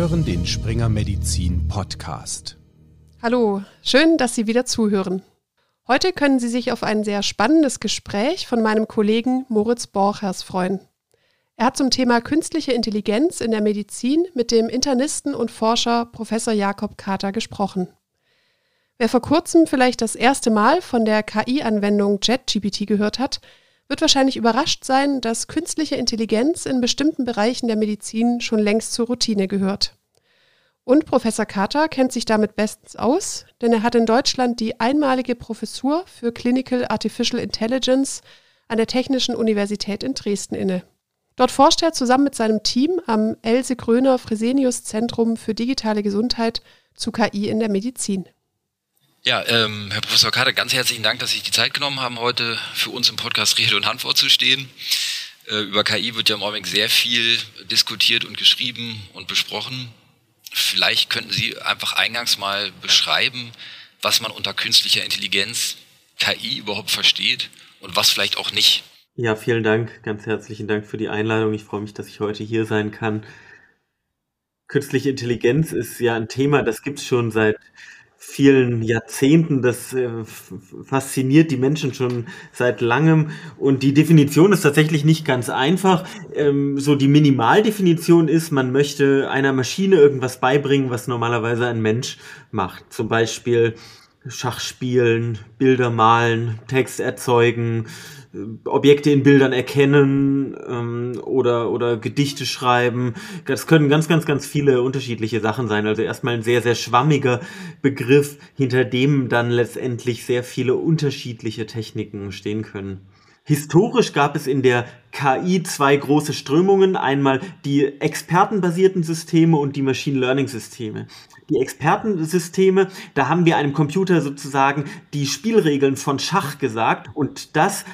hören den Springer Medizin Podcast. Hallo, schön, dass Sie wieder zuhören. Heute können Sie sich auf ein sehr spannendes Gespräch von meinem Kollegen Moritz Borchers freuen. Er hat zum Thema künstliche Intelligenz in der Medizin mit dem Internisten und Forscher Professor Jakob Kater gesprochen. Wer vor kurzem vielleicht das erste Mal von der KI-Anwendung JetGPT gehört hat, wird wahrscheinlich überrascht sein, dass künstliche Intelligenz in bestimmten Bereichen der Medizin schon längst zur Routine gehört. Und Professor Carter kennt sich damit bestens aus, denn er hat in Deutschland die einmalige Professur für Clinical Artificial Intelligence an der Technischen Universität in Dresden inne. Dort forscht er zusammen mit seinem Team am Else Gröner Fresenius Zentrum für digitale Gesundheit zu KI in der Medizin. Ja, ähm, Herr Professor Kater, ganz herzlichen Dank, dass Sie sich die Zeit genommen haben, heute für uns im Podcast Rede und Antwort zu stehen. Äh, über KI wird ja im Augenblick sehr viel diskutiert und geschrieben und besprochen. Vielleicht könnten Sie einfach eingangs mal beschreiben, was man unter künstlicher Intelligenz, KI überhaupt versteht und was vielleicht auch nicht. Ja, vielen Dank, ganz herzlichen Dank für die Einladung. Ich freue mich, dass ich heute hier sein kann. Künstliche Intelligenz ist ja ein Thema, das gibt es schon seit vielen Jahrzehnten. Das äh, fasziniert die Menschen schon seit langem. Und die Definition ist tatsächlich nicht ganz einfach. Ähm, so die Minimaldefinition ist, man möchte einer Maschine irgendwas beibringen, was normalerweise ein Mensch macht. Zum Beispiel Schach spielen, Bilder malen, Text erzeugen, Objekte in Bildern erkennen ähm, oder, oder Gedichte schreiben. Das können ganz, ganz, ganz viele unterschiedliche Sachen sein. Also erstmal ein sehr, sehr schwammiger Begriff, hinter dem dann letztendlich sehr viele unterschiedliche Techniken stehen können. Historisch gab es in der KI zwei große Strömungen, einmal die expertenbasierten Systeme und die Machine Learning Systeme. Die Expertensysteme, da haben wir einem Computer sozusagen die Spielregeln von Schach gesagt und das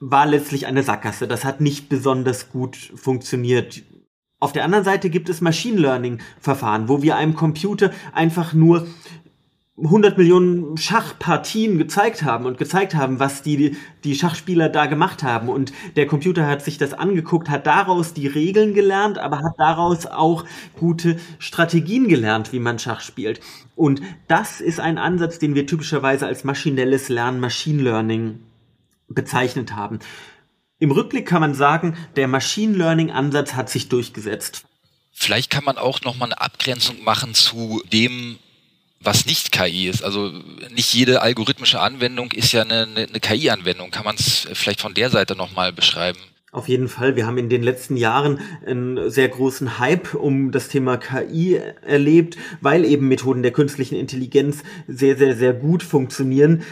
war letztlich eine Sackgasse. Das hat nicht besonders gut funktioniert. Auf der anderen Seite gibt es Machine Learning Verfahren, wo wir einem Computer einfach nur 100 Millionen Schachpartien gezeigt haben und gezeigt haben, was die, die Schachspieler da gemacht haben. Und der Computer hat sich das angeguckt, hat daraus die Regeln gelernt, aber hat daraus auch gute Strategien gelernt, wie man Schach spielt. Und das ist ein Ansatz, den wir typischerweise als maschinelles Lernen, Machine Learning bezeichnet haben. Im Rückblick kann man sagen, der Machine Learning Ansatz hat sich durchgesetzt. Vielleicht kann man auch noch mal eine Abgrenzung machen zu dem, was nicht KI ist. Also nicht jede algorithmische Anwendung ist ja eine, eine, eine KI-Anwendung. Kann man es vielleicht von der Seite noch mal beschreiben? Auf jeden Fall. Wir haben in den letzten Jahren einen sehr großen Hype um das Thema KI erlebt, weil eben Methoden der künstlichen Intelligenz sehr, sehr, sehr gut funktionieren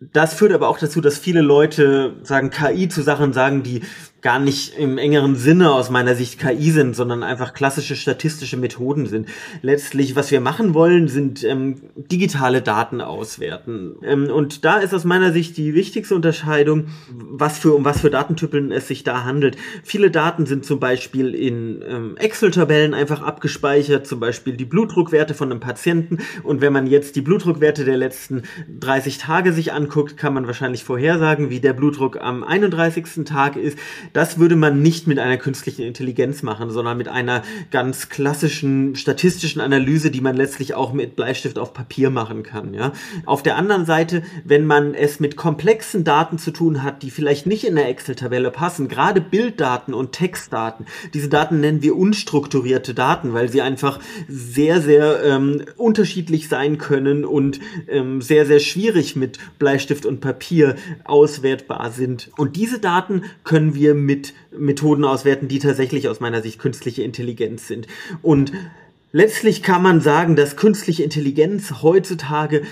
das führt aber auch dazu, dass viele Leute sagen KI zu Sachen sagen, die gar nicht im engeren Sinne aus meiner Sicht KI sind, sondern einfach klassische statistische Methoden sind. Letztlich, was wir machen wollen, sind ähm, digitale Daten auswerten. Ähm, und da ist aus meiner Sicht die wichtigste Unterscheidung, was für, um was für Datentypen es sich da handelt. Viele Daten sind zum Beispiel in ähm, Excel-Tabellen einfach abgespeichert, zum Beispiel die Blutdruckwerte von einem Patienten. Und wenn man jetzt die Blutdruckwerte der letzten 30 Tage sich anguckt, kann man wahrscheinlich vorhersagen, wie der Blutdruck am 31. Tag ist das würde man nicht mit einer künstlichen Intelligenz machen, sondern mit einer ganz klassischen statistischen Analyse, die man letztlich auch mit Bleistift auf Papier machen kann. Ja? Auf der anderen Seite, wenn man es mit komplexen Daten zu tun hat, die vielleicht nicht in der Excel-Tabelle passen, gerade Bilddaten und Textdaten, diese Daten nennen wir unstrukturierte Daten, weil sie einfach sehr, sehr ähm, unterschiedlich sein können und ähm, sehr, sehr schwierig mit Bleistift und Papier auswertbar sind. Und diese Daten können wir mit Methoden auswerten, die tatsächlich aus meiner Sicht künstliche Intelligenz sind. Und letztlich kann man sagen, dass künstliche Intelligenz heutzutage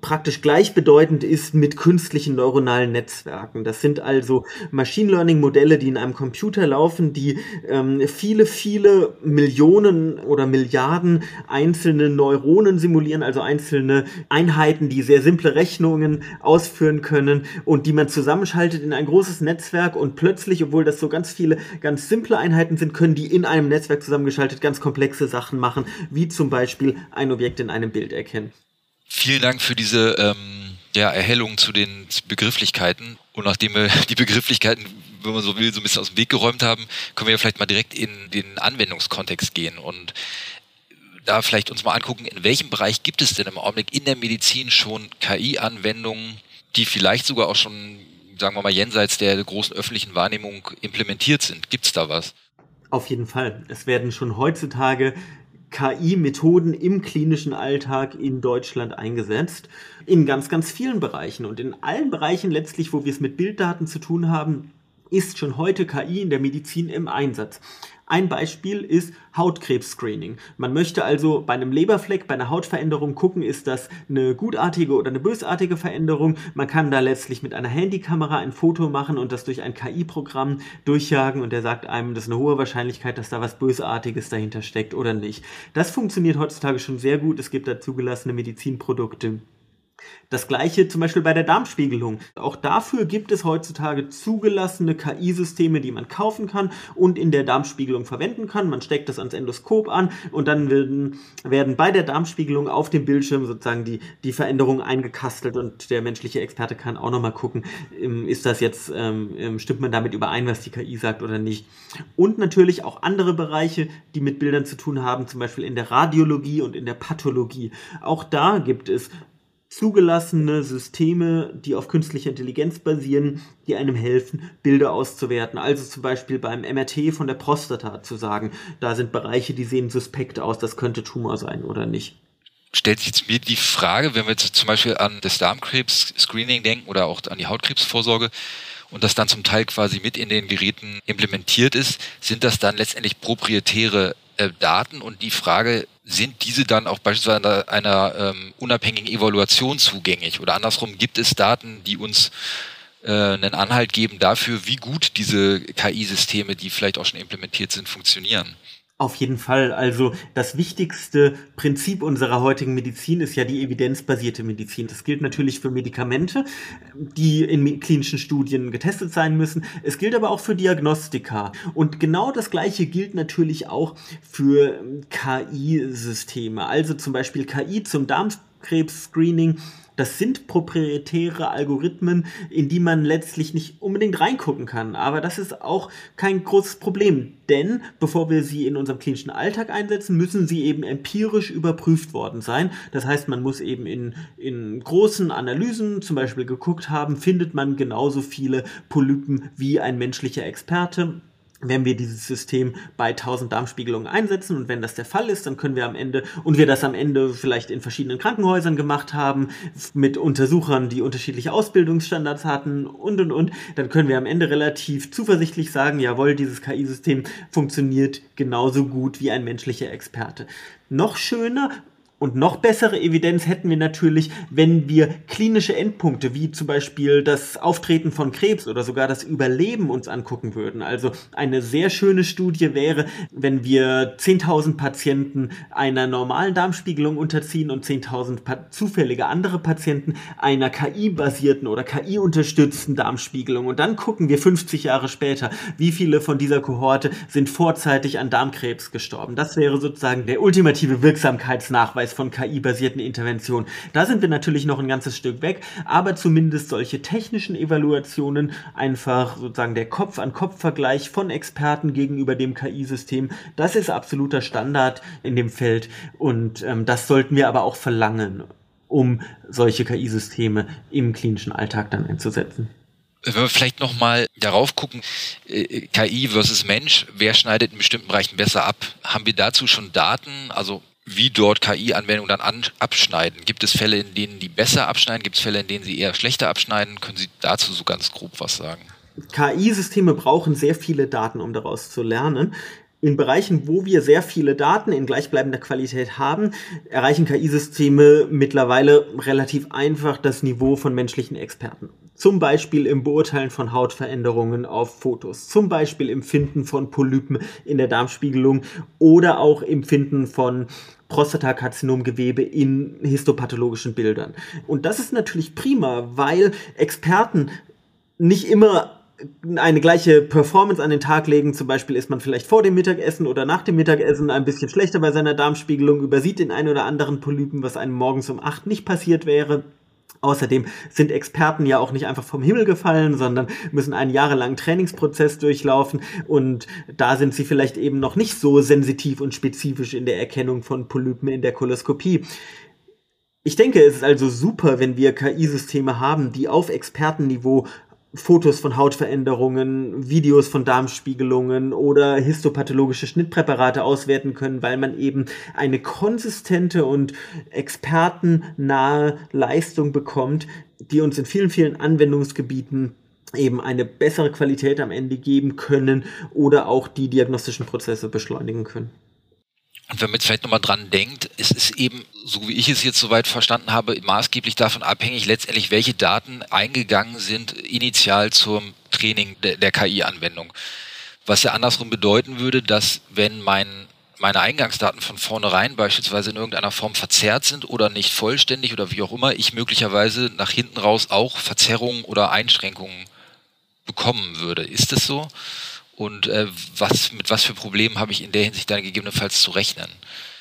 praktisch gleichbedeutend ist mit künstlichen neuronalen Netzwerken. Das sind also Machine Learning Modelle, die in einem Computer laufen, die ähm, viele, viele Millionen oder Milliarden einzelne Neuronen simulieren, also einzelne Einheiten, die sehr simple Rechnungen ausführen können und die man zusammenschaltet in ein großes Netzwerk und plötzlich, obwohl das so ganz viele ganz simple Einheiten sind, können die in einem Netzwerk zusammengeschaltet ganz komplexe Sachen machen, wie zum Beispiel ein Objekt in einem Bild erkennen. Vielen Dank für diese ähm, ja, Erhellung zu den Begrifflichkeiten. Und nachdem wir die Begrifflichkeiten wenn man so will, so ein bisschen aus dem Weg geräumt haben, können wir vielleicht mal direkt in den Anwendungskontext gehen und da vielleicht uns mal angucken, in welchem Bereich gibt es denn im Augenblick in der Medizin schon KI-Anwendungen, die vielleicht sogar auch schon, sagen wir mal, jenseits der großen öffentlichen Wahrnehmung implementiert sind. Gibt es da was? Auf jeden Fall. Es werden schon heutzutage KI-Methoden im klinischen Alltag in Deutschland eingesetzt. In ganz, ganz vielen Bereichen und in allen Bereichen letztlich, wo wir es mit Bilddaten zu tun haben, ist schon heute KI in der Medizin im Einsatz. Ein Beispiel ist Hautkrebs-Screening. Man möchte also bei einem Leberfleck, bei einer Hautveränderung gucken, ist das eine gutartige oder eine bösartige Veränderung. Man kann da letztlich mit einer Handykamera ein Foto machen und das durch ein KI-Programm durchjagen und der sagt einem, das ist eine hohe Wahrscheinlichkeit, dass da was Bösartiges dahinter steckt oder nicht. Das funktioniert heutzutage schon sehr gut. Es gibt da zugelassene Medizinprodukte das gleiche zum Beispiel bei der Darmspiegelung. Auch dafür gibt es heutzutage zugelassene KI-Systeme, die man kaufen kann und in der Darmspiegelung verwenden kann. Man steckt das ans Endoskop an und dann werden, werden bei der Darmspiegelung auf dem Bildschirm sozusagen die, die Veränderungen eingekastelt und der menschliche Experte kann auch nochmal gucken, ähm, ist das jetzt, ähm, ähm, stimmt man damit überein, was die KI sagt oder nicht. Und natürlich auch andere Bereiche, die mit Bildern zu tun haben, zum Beispiel in der Radiologie und in der Pathologie. Auch da gibt es zugelassene Systeme, die auf künstlicher Intelligenz basieren, die einem helfen, Bilder auszuwerten. Also zum Beispiel beim MRT von der Prostata zu sagen, da sind Bereiche, die sehen suspekt aus, das könnte Tumor sein oder nicht. Stellt sich jetzt mir die Frage, wenn wir jetzt zum Beispiel an das Darmkrebs-Screening denken oder auch an die Hautkrebsvorsorge, und das dann zum Teil quasi mit in den Geräten implementiert ist, sind das dann letztendlich proprietäre äh, Daten und die Frage, sind diese dann auch beispielsweise einer ähm, unabhängigen Evaluation zugänglich? Oder andersrum, gibt es Daten, die uns äh, einen Anhalt geben dafür, wie gut diese KI-Systeme, die vielleicht auch schon implementiert sind, funktionieren? Auf jeden Fall. Also das wichtigste Prinzip unserer heutigen Medizin ist ja die evidenzbasierte Medizin. Das gilt natürlich für Medikamente, die in klinischen Studien getestet sein müssen. Es gilt aber auch für Diagnostika. Und genau das Gleiche gilt natürlich auch für KI-Systeme. Also zum Beispiel KI zum Darmkrebs-Screening das sind proprietäre Algorithmen, in die man letztlich nicht unbedingt reingucken kann. Aber das ist auch kein großes Problem, denn bevor wir sie in unserem klinischen Alltag einsetzen, müssen sie eben empirisch überprüft worden sein. Das heißt, man muss eben in, in großen Analysen zum Beispiel geguckt haben, findet man genauso viele Polypen wie ein menschlicher Experte wenn wir dieses System bei 1000 Darmspiegelungen einsetzen und wenn das der Fall ist, dann können wir am Ende und wir das am Ende vielleicht in verschiedenen Krankenhäusern gemacht haben mit Untersuchern, die unterschiedliche Ausbildungsstandards hatten und und und, dann können wir am Ende relativ zuversichtlich sagen, jawohl, dieses KI-System funktioniert genauso gut wie ein menschlicher Experte. Noch schöner und noch bessere Evidenz hätten wir natürlich, wenn wir klinische Endpunkte wie zum Beispiel das Auftreten von Krebs oder sogar das Überleben uns angucken würden. Also eine sehr schöne Studie wäre, wenn wir 10.000 Patienten einer normalen Darmspiegelung unterziehen und 10.000 zufällige andere Patienten einer KI-basierten oder KI-unterstützten Darmspiegelung. Und dann gucken wir 50 Jahre später, wie viele von dieser Kohorte sind vorzeitig an Darmkrebs gestorben. Das wäre sozusagen der ultimative Wirksamkeitsnachweis von KI-basierten Interventionen. Da sind wir natürlich noch ein ganzes Stück weg, aber zumindest solche technischen Evaluationen, einfach sozusagen der Kopf-an-Kopf-Vergleich von Experten gegenüber dem KI-System, das ist absoluter Standard in dem Feld und ähm, das sollten wir aber auch verlangen, um solche KI-Systeme im klinischen Alltag dann einzusetzen wenn wir vielleicht nochmal darauf gucken, äh, KI versus Mensch, wer schneidet in bestimmten Bereichen besser ab? Haben wir dazu schon Daten? Also wie dort KI-Anwendungen dann an, abschneiden. Gibt es Fälle, in denen die besser abschneiden? Gibt es Fälle, in denen sie eher schlechter abschneiden? Können Sie dazu so ganz grob was sagen? KI-Systeme brauchen sehr viele Daten, um daraus zu lernen. In Bereichen, wo wir sehr viele Daten in gleichbleibender Qualität haben, erreichen KI-Systeme mittlerweile relativ einfach das Niveau von menschlichen Experten. Zum Beispiel im Beurteilen von Hautveränderungen auf Fotos, zum Beispiel im Finden von Polypen in der Darmspiegelung oder auch im Finden von Prostatakarzinomgewebe in histopathologischen Bildern. Und das ist natürlich prima, weil Experten nicht immer eine gleiche Performance an den Tag legen. Zum Beispiel ist man vielleicht vor dem Mittagessen oder nach dem Mittagessen ein bisschen schlechter bei seiner Darmspiegelung, übersieht den einen oder anderen Polypen, was einem morgens um acht nicht passiert wäre. Außerdem sind Experten ja auch nicht einfach vom Himmel gefallen, sondern müssen einen jahrelangen Trainingsprozess durchlaufen und da sind sie vielleicht eben noch nicht so sensitiv und spezifisch in der Erkennung von Polypen in der Koloskopie. Ich denke, es ist also super, wenn wir KI-Systeme haben, die auf Expertenniveau Fotos von Hautveränderungen, Videos von Darmspiegelungen oder histopathologische Schnittpräparate auswerten können, weil man eben eine konsistente und expertennahe Leistung bekommt, die uns in vielen, vielen Anwendungsgebieten eben eine bessere Qualität am Ende geben können oder auch die diagnostischen Prozesse beschleunigen können. Und wenn man jetzt vielleicht nochmal dran denkt, es ist eben, so wie ich es jetzt soweit verstanden habe, maßgeblich davon abhängig, letztendlich welche Daten eingegangen sind initial zum Training der, der KI-Anwendung. Was ja andersrum bedeuten würde, dass wenn mein, meine Eingangsdaten von vornherein beispielsweise in irgendeiner Form verzerrt sind oder nicht vollständig oder wie auch immer, ich möglicherweise nach hinten raus auch Verzerrungen oder Einschränkungen bekommen würde. Ist das so? Und äh, was, mit was für Problemen habe ich in der Hinsicht dann gegebenenfalls zu rechnen.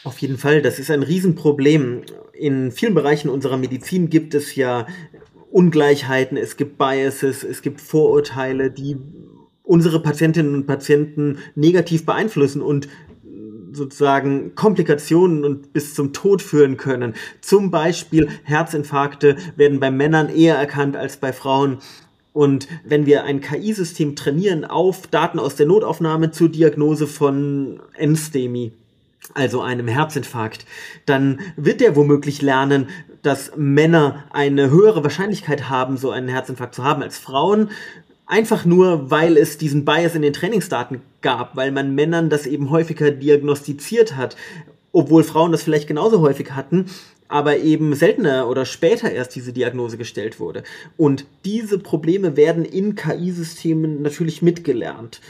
Auf jeden Fall, das ist ein Riesenproblem. In vielen Bereichen unserer Medizin gibt es ja Ungleichheiten, es gibt Biases, es gibt Vorurteile, die unsere Patientinnen und Patienten negativ beeinflussen und sozusagen Komplikationen und bis zum Tod führen können. Zum Beispiel Herzinfarkte werden bei Männern eher erkannt als bei Frauen. Und wenn wir ein KI-System trainieren auf Daten aus der Notaufnahme zur Diagnose von Enstemie, also einem Herzinfarkt, dann wird der womöglich lernen, dass Männer eine höhere Wahrscheinlichkeit haben, so einen Herzinfarkt zu haben als Frauen. Einfach nur, weil es diesen Bias in den Trainingsdaten gab, weil man Männern das eben häufiger diagnostiziert hat, obwohl Frauen das vielleicht genauso häufig hatten aber eben seltener oder später erst diese Diagnose gestellt wurde. Und diese Probleme werden in KI-Systemen natürlich mitgelernt.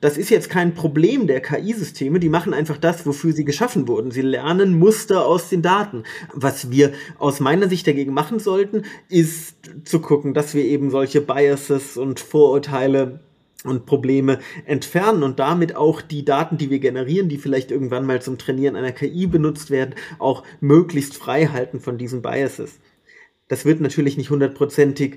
Das ist jetzt kein Problem der KI-Systeme, die machen einfach das, wofür sie geschaffen wurden. Sie lernen Muster aus den Daten. Was wir aus meiner Sicht dagegen machen sollten, ist zu gucken, dass wir eben solche Biases und Vorurteile und Probleme entfernen und damit auch die Daten, die wir generieren, die vielleicht irgendwann mal zum Trainieren einer KI benutzt werden, auch möglichst frei halten von diesen Biases. Das wird natürlich nicht hundertprozentig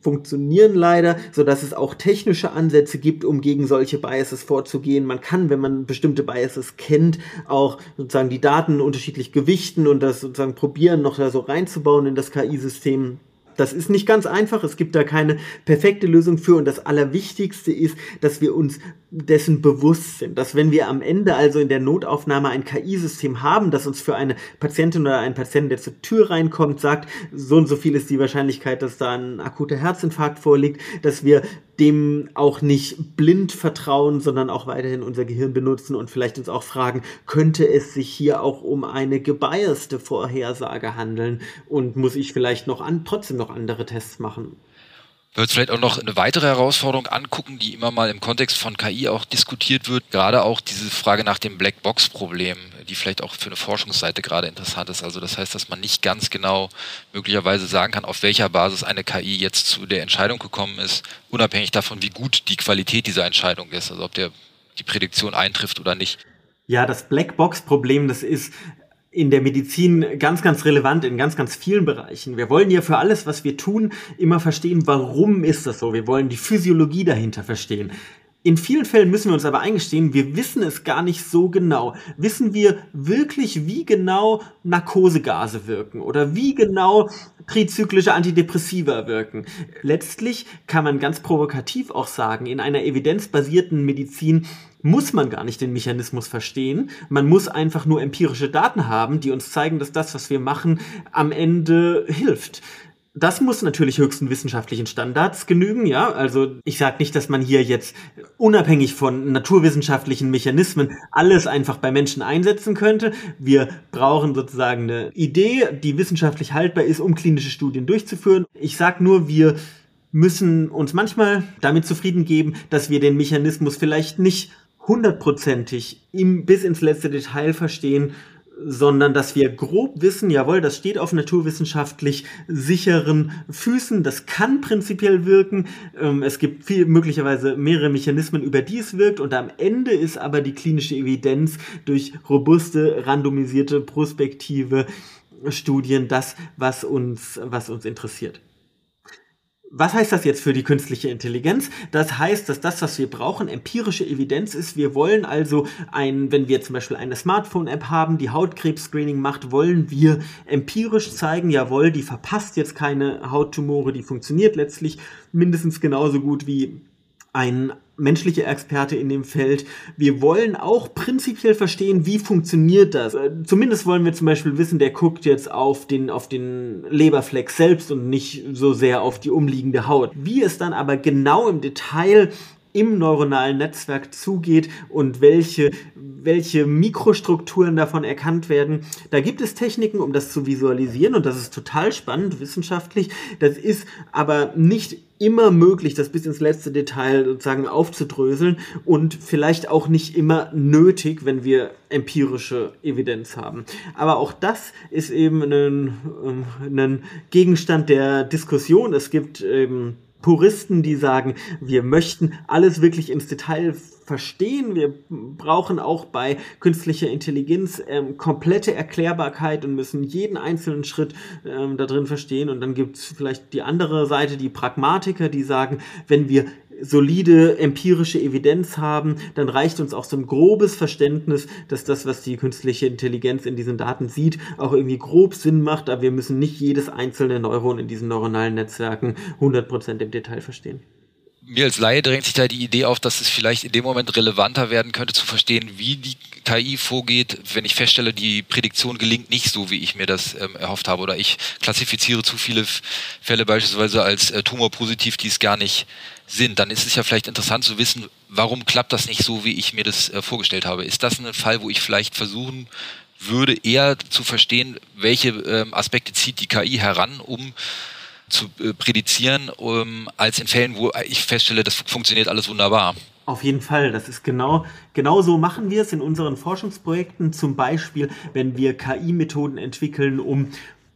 funktionieren leider, so dass es auch technische Ansätze gibt, um gegen solche Biases vorzugehen. Man kann, wenn man bestimmte Biases kennt, auch sozusagen die Daten unterschiedlich gewichten und das sozusagen probieren, noch da so reinzubauen in das KI-System. Das ist nicht ganz einfach, es gibt da keine perfekte Lösung für. Und das Allerwichtigste ist, dass wir uns dessen bewusst sind, dass wenn wir am Ende also in der Notaufnahme ein KI-System haben, das uns für eine Patientin oder einen Patienten, der zur Tür reinkommt, sagt, so und so viel ist die Wahrscheinlichkeit, dass da ein akuter Herzinfarkt vorliegt, dass wir dem auch nicht blind vertrauen, sondern auch weiterhin unser Gehirn benutzen und vielleicht uns auch fragen, könnte es sich hier auch um eine gebiaste Vorhersage handeln? Und muss ich vielleicht noch an, trotzdem noch andere Tests machen? Wir uns vielleicht auch noch eine weitere Herausforderung angucken, die immer mal im Kontext von KI auch diskutiert wird. Gerade auch diese Frage nach dem Blackbox-Problem, die vielleicht auch für eine Forschungsseite gerade interessant ist. Also das heißt, dass man nicht ganz genau möglicherweise sagen kann, auf welcher Basis eine KI jetzt zu der Entscheidung gekommen ist, unabhängig davon, wie gut die Qualität dieser Entscheidung ist. Also ob der die Prädiktion eintrifft oder nicht. Ja, das Blackbox-Problem, das ist in der Medizin ganz, ganz relevant in ganz, ganz vielen Bereichen. Wir wollen ja für alles, was wir tun, immer verstehen, warum ist das so. Wir wollen die Physiologie dahinter verstehen. In vielen Fällen müssen wir uns aber eingestehen, wir wissen es gar nicht so genau. Wissen wir wirklich, wie genau Narkosegase wirken oder wie genau trizyklische Antidepressiva wirken? Letztlich kann man ganz provokativ auch sagen, in einer evidenzbasierten Medizin muss man gar nicht den Mechanismus verstehen. Man muss einfach nur empirische Daten haben, die uns zeigen, dass das, was wir machen, am Ende hilft. Das muss natürlich höchsten wissenschaftlichen Standards genügen, ja. Also ich sage nicht, dass man hier jetzt unabhängig von naturwissenschaftlichen Mechanismen alles einfach bei Menschen einsetzen könnte. Wir brauchen sozusagen eine Idee, die wissenschaftlich haltbar ist, um klinische Studien durchzuführen. Ich sage nur, wir müssen uns manchmal damit zufrieden geben, dass wir den Mechanismus vielleicht nicht hundertprozentig im, bis ins letzte Detail verstehen, sondern dass wir grob wissen, jawohl, das steht auf naturwissenschaftlich sicheren Füßen, das kann prinzipiell wirken. Ähm, es gibt viel, möglicherweise mehrere Mechanismen, über die es wirkt und am Ende ist aber die klinische Evidenz durch robuste, randomisierte, prospektive Studien das, was uns, was uns interessiert. Was heißt das jetzt für die künstliche Intelligenz? Das heißt, dass das, was wir brauchen, empirische Evidenz ist. Wir wollen also ein, wenn wir zum Beispiel eine Smartphone-App haben, die Hautkrebs-Screening macht, wollen wir empirisch zeigen, jawohl, die verpasst jetzt keine Hauttumore, die funktioniert letztlich mindestens genauso gut wie ein menschlicher Experte in dem Feld. Wir wollen auch prinzipiell verstehen, wie funktioniert das. Äh, zumindest wollen wir zum Beispiel wissen, der guckt jetzt auf den, auf den Leberfleck selbst und nicht so sehr auf die umliegende Haut. Wie es dann aber genau im Detail im neuronalen Netzwerk zugeht und welche, welche Mikrostrukturen davon erkannt werden. Da gibt es Techniken, um das zu visualisieren und das ist total spannend wissenschaftlich. Das ist aber nicht immer möglich, das bis ins letzte Detail sozusagen aufzudröseln und vielleicht auch nicht immer nötig, wenn wir empirische Evidenz haben. Aber auch das ist eben ein, ähm, ein Gegenstand der Diskussion. Es gibt eben Puristen, die sagen, wir möchten alles wirklich ins Detail verstehen. Wir brauchen auch bei künstlicher Intelligenz ähm, komplette Erklärbarkeit und müssen jeden einzelnen Schritt ähm, da drin verstehen. Und dann gibt es vielleicht die andere Seite, die Pragmatiker, die sagen, wenn wir solide empirische Evidenz haben, dann reicht uns auch so ein grobes Verständnis, dass das, was die künstliche Intelligenz in diesen Daten sieht, auch irgendwie grob Sinn macht, aber wir müssen nicht jedes einzelne Neuron in diesen neuronalen Netzwerken 100% im Detail verstehen mir als Laie drängt sich da die Idee auf, dass es vielleicht in dem Moment relevanter werden könnte, zu verstehen, wie die KI vorgeht, wenn ich feststelle, die Prädiktion gelingt nicht so, wie ich mir das ähm, erhofft habe, oder ich klassifiziere zu viele Fälle beispielsweise als äh, tumorpositiv, die es gar nicht sind. Dann ist es ja vielleicht interessant zu wissen, warum klappt das nicht so, wie ich mir das äh, vorgestellt habe. Ist das ein Fall, wo ich vielleicht versuchen würde, eher zu verstehen, welche ähm, Aspekte zieht die KI heran, um zu äh, prädizieren, um, als in Fällen, wo ich feststelle, das funktioniert alles wunderbar. Auf jeden Fall, das ist genau, genau so machen wir es in unseren Forschungsprojekten. Zum Beispiel, wenn wir KI-Methoden entwickeln, um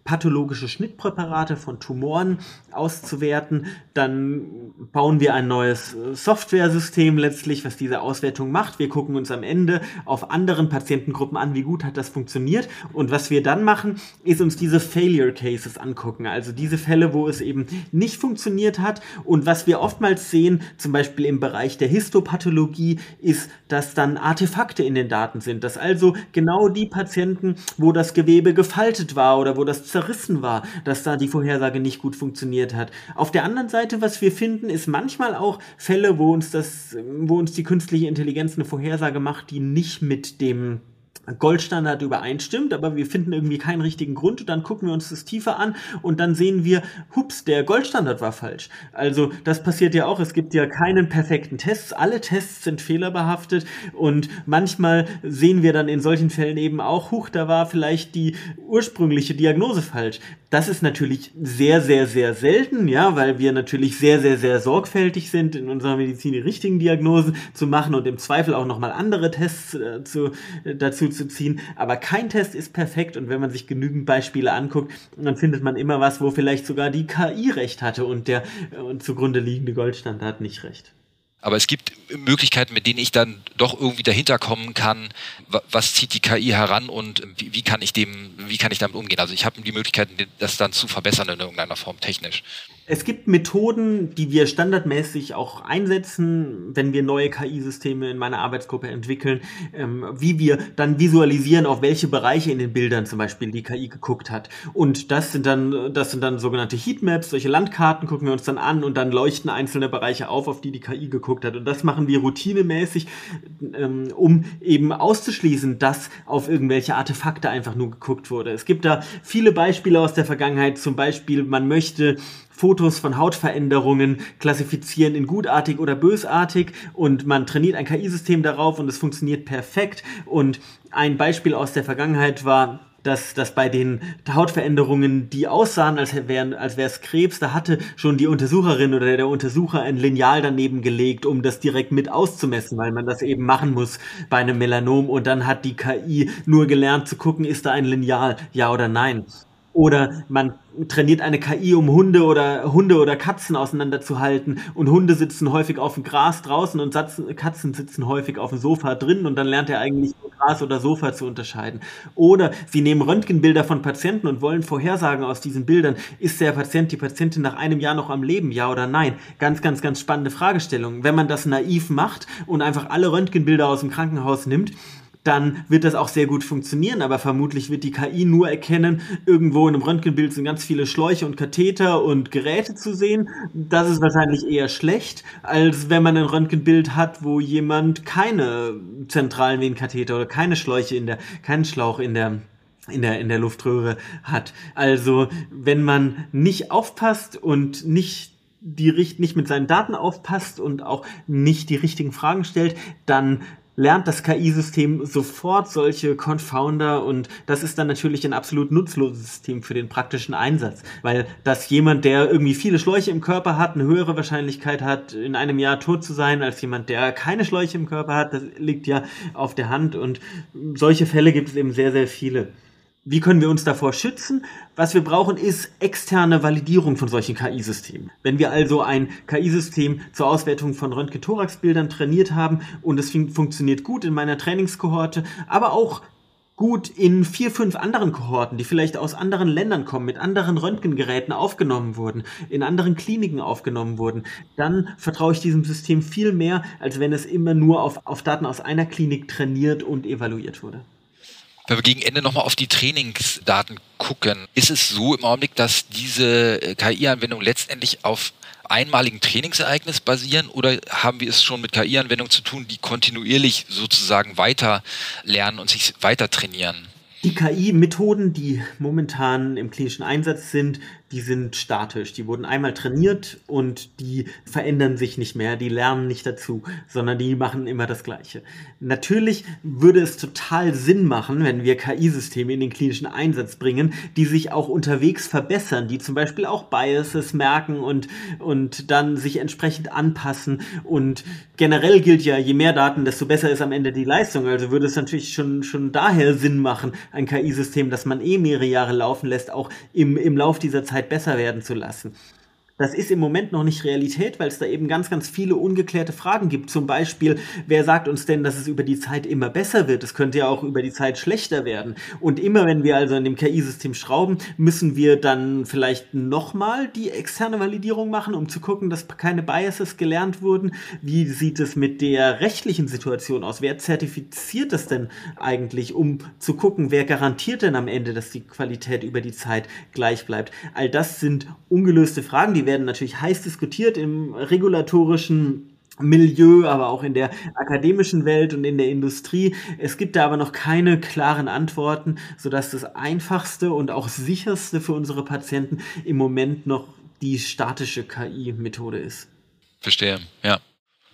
pathologische Schnittpräparate von Tumoren auszuwerten. Dann bauen wir ein neues äh, Softwaresystem letztlich, was diese Auswertung macht. Wir gucken uns am Ende auf anderen Patientengruppen an, wie gut hat das funktioniert. Und was wir dann machen, ist uns diese Failure Cases angucken. Also diese Fälle, wo es eben nicht funktioniert hat. Und was wir oftmals sehen, zum Beispiel im Bereich der Histopathologie, ist, dass dann Artefakte in den Daten sind. Dass also genau die Patienten, wo das Gewebe gefaltet war oder wo das zerrissen war, dass da die Vorhersage nicht gut funktioniert hat. Auf der anderen Seite, was wir finden, ist manchmal auch Fälle, wo uns das, wo uns die künstliche Intelligenz eine Vorhersage macht, die nicht mit dem Goldstandard übereinstimmt, aber wir finden irgendwie keinen richtigen Grund und dann gucken wir uns das tiefer an und dann sehen wir, hups, der Goldstandard war falsch. Also das passiert ja auch, es gibt ja keinen perfekten Test, alle Tests sind fehlerbehaftet und manchmal sehen wir dann in solchen Fällen eben auch, huch, da war vielleicht die ursprüngliche Diagnose falsch. Das ist natürlich sehr, sehr, sehr selten, ja, weil wir natürlich sehr, sehr, sehr sorgfältig sind, in unserer Medizin die richtigen Diagnosen zu machen und im Zweifel auch nochmal andere Tests äh, zu, äh, dazu zu ziehen. Aber kein Test ist perfekt und wenn man sich genügend Beispiele anguckt, dann findet man immer was, wo vielleicht sogar die KI recht hatte und der äh, zugrunde liegende Goldstandard nicht recht. Aber es gibt Möglichkeiten, mit denen ich dann doch irgendwie dahinter kommen kann, was zieht die KI heran und wie, wie kann ich dem, wie kann ich damit umgehen? Also ich habe die Möglichkeiten, das dann zu verbessern in irgendeiner Form technisch. Es gibt Methoden, die wir standardmäßig auch einsetzen, wenn wir neue KI-Systeme in meiner Arbeitsgruppe entwickeln, ähm, wie wir dann visualisieren, auf welche Bereiche in den Bildern zum Beispiel die KI geguckt hat. Und das sind dann, das sind dann sogenannte Heatmaps, solche Landkarten gucken wir uns dann an und dann leuchten einzelne Bereiche auf, auf die die KI geguckt hat. Und das machen wir routinemäßig, ähm, um eben auszuschließen, dass auf irgendwelche Artefakte einfach nur geguckt wurde. Es gibt da viele Beispiele aus der Vergangenheit, zum Beispiel man möchte Fotos von Hautveränderungen klassifizieren in gutartig oder bösartig und man trainiert ein KI-System darauf und es funktioniert perfekt. Und ein Beispiel aus der Vergangenheit war, dass, dass bei den Hautveränderungen, die aussahen, als wäre als es Krebs, da hatte schon die Untersucherin oder der Untersucher ein Lineal daneben gelegt, um das direkt mit auszumessen, weil man das eben machen muss bei einem Melanom und dann hat die KI nur gelernt zu gucken, ist da ein Lineal, ja oder nein. Oder man trainiert eine KI, um Hunde oder Hunde oder Katzen auseinanderzuhalten und Hunde sitzen häufig auf dem Gras draußen und Katzen sitzen häufig auf dem Sofa drin und dann lernt er eigentlich Gras oder Sofa zu unterscheiden. Oder sie nehmen Röntgenbilder von Patienten und wollen vorhersagen aus diesen Bildern, ist der Patient, die Patientin nach einem Jahr noch am Leben, ja oder nein? Ganz, ganz, ganz spannende Fragestellung. Wenn man das naiv macht und einfach alle Röntgenbilder aus dem Krankenhaus nimmt, dann wird das auch sehr gut funktionieren, aber vermutlich wird die KI nur erkennen, irgendwo in einem Röntgenbild sind ganz viele Schläuche und Katheter und Geräte zu sehen. Das ist wahrscheinlich eher schlecht, als wenn man ein Röntgenbild hat, wo jemand keine zentralen Venenkatheter oder keine Schläuche in der, keinen Schlauch in der in der, in der Luftröhre hat. Also, wenn man nicht aufpasst und nicht die nicht mit seinen Daten aufpasst und auch nicht die richtigen Fragen stellt, dann lernt das KI-System sofort solche Confounder und das ist dann natürlich ein absolut nutzloses System für den praktischen Einsatz, weil das jemand, der irgendwie viele Schläuche im Körper hat, eine höhere Wahrscheinlichkeit hat, in einem Jahr tot zu sein, als jemand, der keine Schläuche im Körper hat, das liegt ja auf der Hand und solche Fälle gibt es eben sehr, sehr viele. Wie können wir uns davor schützen? Was wir brauchen, ist externe Validierung von solchen KI-Systemen. Wenn wir also ein KI-System zur Auswertung von Röntgen-Thorax-Bildern trainiert haben und es funktioniert gut in meiner Trainingskohorte, aber auch gut in vier, fünf anderen Kohorten, die vielleicht aus anderen Ländern kommen, mit anderen Röntgengeräten aufgenommen wurden, in anderen Kliniken aufgenommen wurden, dann vertraue ich diesem System viel mehr, als wenn es immer nur auf, auf Daten aus einer Klinik trainiert und evaluiert wurde. Wenn wir gegen Ende nochmal auf die Trainingsdaten gucken, ist es so im Augenblick, dass diese äh, KI-Anwendungen letztendlich auf einmaligen Trainingsereignis basieren oder haben wir es schon mit KI-Anwendungen zu tun, die kontinuierlich sozusagen weiter lernen und sich weiter trainieren? Die KI-Methoden, die momentan im klinischen Einsatz sind, die sind statisch. Die wurden einmal trainiert und die verändern sich nicht mehr, die lernen nicht dazu, sondern die machen immer das Gleiche. Natürlich würde es total Sinn machen, wenn wir KI-Systeme in den klinischen Einsatz bringen, die sich auch unterwegs verbessern, die zum Beispiel auch Biases merken und, und dann sich entsprechend anpassen. Und generell gilt ja, je mehr Daten, desto besser ist am Ende die Leistung. Also würde es natürlich schon, schon daher Sinn machen, ein KI-System, das man eh mehrere Jahre laufen lässt, auch im, im Lauf dieser Zeit Besser werden zu lassen. Das ist im Moment noch nicht Realität, weil es da eben ganz, ganz viele ungeklärte Fragen gibt. Zum Beispiel, wer sagt uns denn, dass es über die Zeit immer besser wird? Es könnte ja auch über die Zeit schlechter werden. Und immer wenn wir also an dem KI-System schrauben, müssen wir dann vielleicht nochmal die externe Validierung machen, um zu gucken, dass keine Biases gelernt wurden. Wie sieht es mit der rechtlichen Situation aus? Wer zertifiziert das denn eigentlich, um zu gucken, wer garantiert denn am Ende, dass die Qualität über die Zeit gleich bleibt? All das sind ungelöste Fragen, die werden natürlich heiß diskutiert im regulatorischen Milieu, aber auch in der akademischen Welt und in der Industrie. Es gibt da aber noch keine klaren Antworten, sodass das einfachste und auch sicherste für unsere Patienten im Moment noch die statische KI-Methode ist. Verstehe, ja.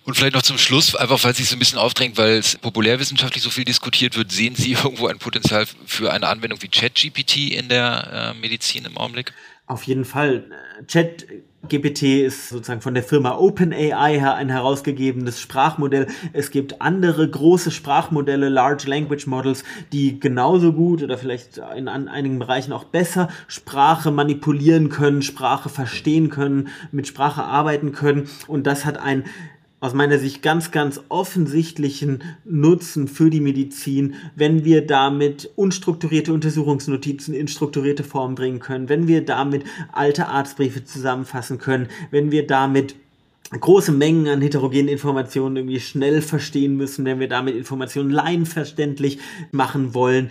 Und vielleicht noch zum Schluss, einfach weil es sich so ein bisschen aufdrängt, weil es populärwissenschaftlich so viel diskutiert wird, sehen Sie irgendwo ein Potenzial für eine Anwendung wie ChatGPT in der äh, Medizin im Augenblick? Auf jeden Fall. ChatGPT ist sozusagen von der Firma OpenAI ein herausgegebenes Sprachmodell. Es gibt andere große Sprachmodelle, Large Language Models, die genauso gut oder vielleicht in einigen Bereichen auch besser Sprache manipulieren können, Sprache verstehen können, mit Sprache arbeiten können. Und das hat ein aus meiner Sicht ganz, ganz offensichtlichen Nutzen für die Medizin, wenn wir damit unstrukturierte Untersuchungsnotizen in strukturierte Form bringen können, wenn wir damit alte Arztbriefe zusammenfassen können, wenn wir damit große Mengen an heterogenen Informationen irgendwie schnell verstehen müssen, wenn wir damit Informationen laienverständlich machen wollen,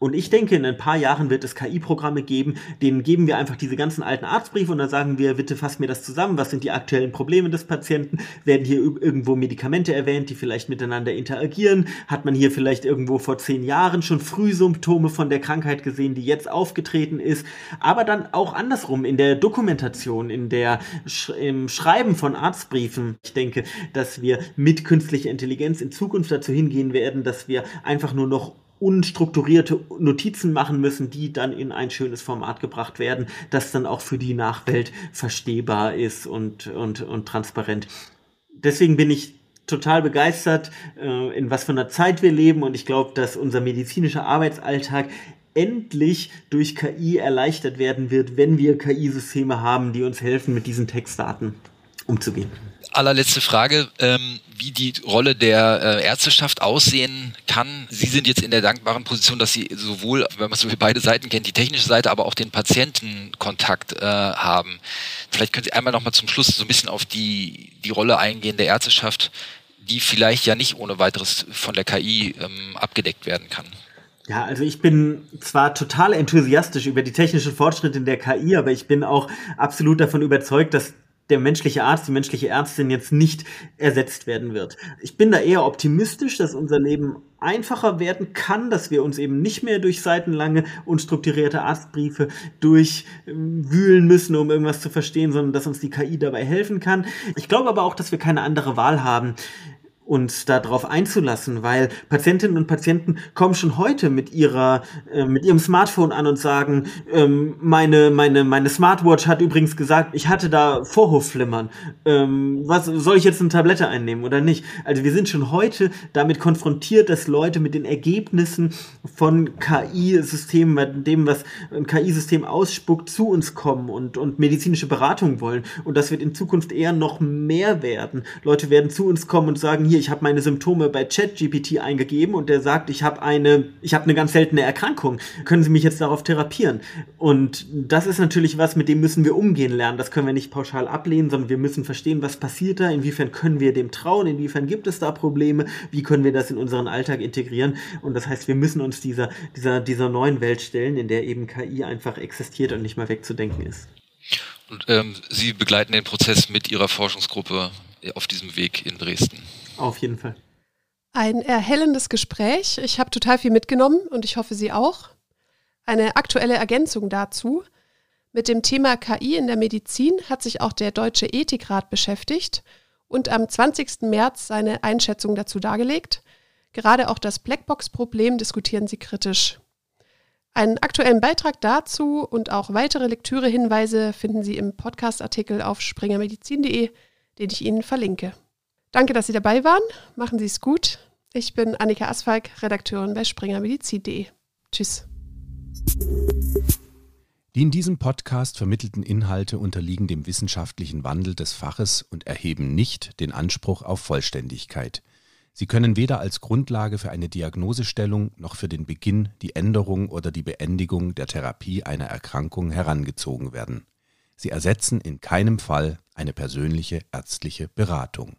und ich denke, in ein paar Jahren wird es KI-Programme geben, denen geben wir einfach diese ganzen alten Arztbriefe und dann sagen wir, bitte fass mir das zusammen, was sind die aktuellen Probleme des Patienten, werden hier irgendwo Medikamente erwähnt, die vielleicht miteinander interagieren, hat man hier vielleicht irgendwo vor zehn Jahren schon Frühsymptome von der Krankheit gesehen, die jetzt aufgetreten ist, aber dann auch andersrum in der Dokumentation, in der im Schreiben von Arztbriefen. Ich denke, dass wir mit künstlicher Intelligenz in Zukunft dazu hingehen werden, dass wir einfach nur noch unstrukturierte Notizen machen müssen, die dann in ein schönes Format gebracht werden, das dann auch für die Nachwelt verstehbar ist und, und, und transparent. Deswegen bin ich total begeistert, äh, in was für einer Zeit wir leben und ich glaube, dass unser medizinischer Arbeitsalltag endlich durch KI erleichtert werden wird, wenn wir KI-Systeme haben, die uns helfen, mit diesen Textdaten umzugehen. Allerletzte Frage, ähm, wie die Rolle der äh, Ärzteschaft aussehen kann. Sie sind jetzt in der dankbaren Position, dass Sie sowohl, wenn man so beide Seiten kennt, die technische Seite, aber auch den Patientenkontakt äh, haben. Vielleicht können Sie einmal noch mal zum Schluss so ein bisschen auf die, die Rolle eingehen der Ärzteschaft, die vielleicht ja nicht ohne weiteres von der KI ähm, abgedeckt werden kann. Ja, also ich bin zwar total enthusiastisch über die technischen Fortschritte in der KI, aber ich bin auch absolut davon überzeugt, dass der menschliche Arzt, die menschliche Ärztin jetzt nicht ersetzt werden wird. Ich bin da eher optimistisch, dass unser Leben einfacher werden kann, dass wir uns eben nicht mehr durch seitenlange unstrukturierte Arztbriefe durchwühlen müssen, um irgendwas zu verstehen, sondern dass uns die KI dabei helfen kann. Ich glaube aber auch, dass wir keine andere Wahl haben uns darauf einzulassen, weil Patientinnen und Patienten kommen schon heute mit ihrer, äh, mit ihrem Smartphone an und sagen, ähm, meine, meine, meine Smartwatch hat übrigens gesagt, ich hatte da Vorhofflimmern. Ähm, was soll ich jetzt eine Tablette einnehmen oder nicht? Also wir sind schon heute damit konfrontiert, dass Leute mit den Ergebnissen von KI-Systemen, dem, was ein KI-System ausspuckt, zu uns kommen und, und medizinische Beratung wollen. Und das wird in Zukunft eher noch mehr werden. Leute werden zu uns kommen und sagen, hier, hier, ich habe meine Symptome bei ChatGPT eingegeben und der sagt, ich habe eine, ich habe eine ganz seltene Erkrankung. Können Sie mich jetzt darauf therapieren? Und das ist natürlich was, mit dem müssen wir umgehen lernen. Das können wir nicht pauschal ablehnen, sondern wir müssen verstehen, was passiert da, inwiefern können wir dem trauen, inwiefern gibt es da Probleme, wie können wir das in unseren Alltag integrieren. Und das heißt, wir müssen uns dieser, dieser, dieser neuen Welt stellen, in der eben KI einfach existiert und nicht mal wegzudenken ist. Und ähm, Sie begleiten den Prozess mit Ihrer Forschungsgruppe auf diesem Weg in Dresden. Auf jeden Fall. Ein erhellendes Gespräch. Ich habe total viel mitgenommen und ich hoffe, Sie auch. Eine aktuelle Ergänzung dazu. Mit dem Thema KI in der Medizin hat sich auch der Deutsche Ethikrat beschäftigt und am 20. März seine Einschätzung dazu dargelegt. Gerade auch das Blackbox-Problem diskutieren sie kritisch. Einen aktuellen Beitrag dazu und auch weitere Lektürehinweise finden Sie im Podcast-Artikel auf springermedizin.de, den ich Ihnen verlinke. Danke, dass Sie dabei waren. Machen Sie es gut. Ich bin Annika Asfalk, Redakteurin bei springermedizin.de. Tschüss. Die in diesem Podcast vermittelten Inhalte unterliegen dem wissenschaftlichen Wandel des Faches und erheben nicht den Anspruch auf Vollständigkeit. Sie können weder als Grundlage für eine Diagnosestellung noch für den Beginn, die Änderung oder die Beendigung der Therapie einer Erkrankung herangezogen werden. Sie ersetzen in keinem Fall eine persönliche ärztliche Beratung.